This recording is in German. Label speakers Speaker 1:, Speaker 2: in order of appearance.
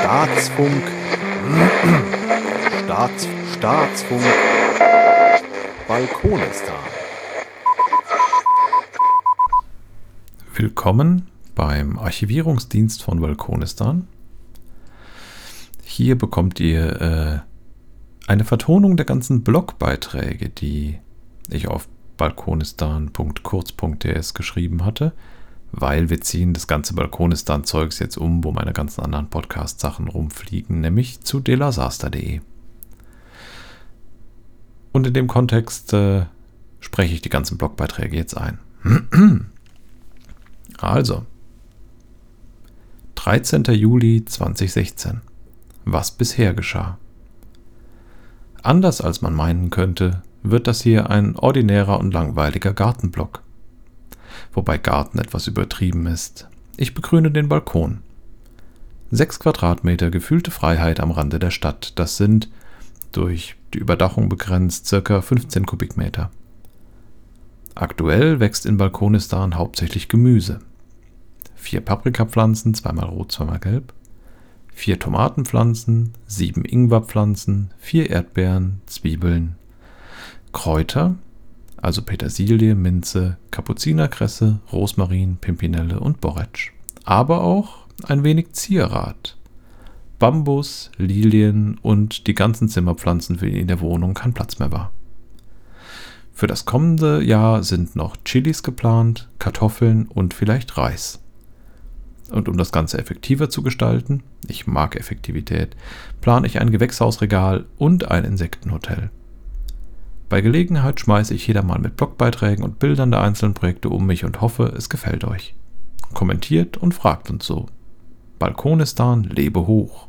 Speaker 1: Staatsfunk. Staats, Staatsfunk. Balkonistan. Willkommen beim Archivierungsdienst von Balkonistan. Hier bekommt ihr äh, eine Vertonung der ganzen Blogbeiträge, die ich auf balkonistan.kurz.ds geschrieben hatte, weil wir ziehen das ganze Balkonistan-Zeugs jetzt um, wo meine ganzen anderen Podcast-Sachen rumfliegen, nämlich zu delasaster.de. Und in dem Kontext äh, spreche ich die ganzen Blogbeiträge jetzt ein. also, 13. Juli 2016. Was bisher geschah. Anders als man meinen könnte, wird das hier ein ordinärer und langweiliger Gartenblock. Wobei Garten etwas übertrieben ist. Ich begrüne den Balkon. Sechs Quadratmeter gefühlte Freiheit am Rande der Stadt. Das sind, durch die Überdachung begrenzt, circa 15 Kubikmeter. Aktuell wächst in Balkonistan hauptsächlich Gemüse. Vier Paprikapflanzen, zweimal rot, zweimal gelb vier Tomatenpflanzen, sieben Ingwerpflanzen, vier Erdbeeren, Zwiebeln, Kräuter, also Petersilie, Minze, Kapuzinerkresse, Rosmarin, Pimpinelle und Borretsch. Aber auch ein wenig Zierrat. Bambus, Lilien und die ganzen Zimmerpflanzen, für die in der Wohnung kein Platz mehr war. Für das kommende Jahr sind noch Chilis geplant, Kartoffeln und vielleicht Reis. Und um das Ganze effektiver zu gestalten, ich mag Effektivität, plane ich ein Gewächshausregal und ein Insektenhotel. Bei Gelegenheit schmeiße ich jeder mal mit Blogbeiträgen und Bildern der einzelnen Projekte um mich und hoffe, es gefällt euch. Kommentiert und fragt uns so. Balkonistan lebe hoch.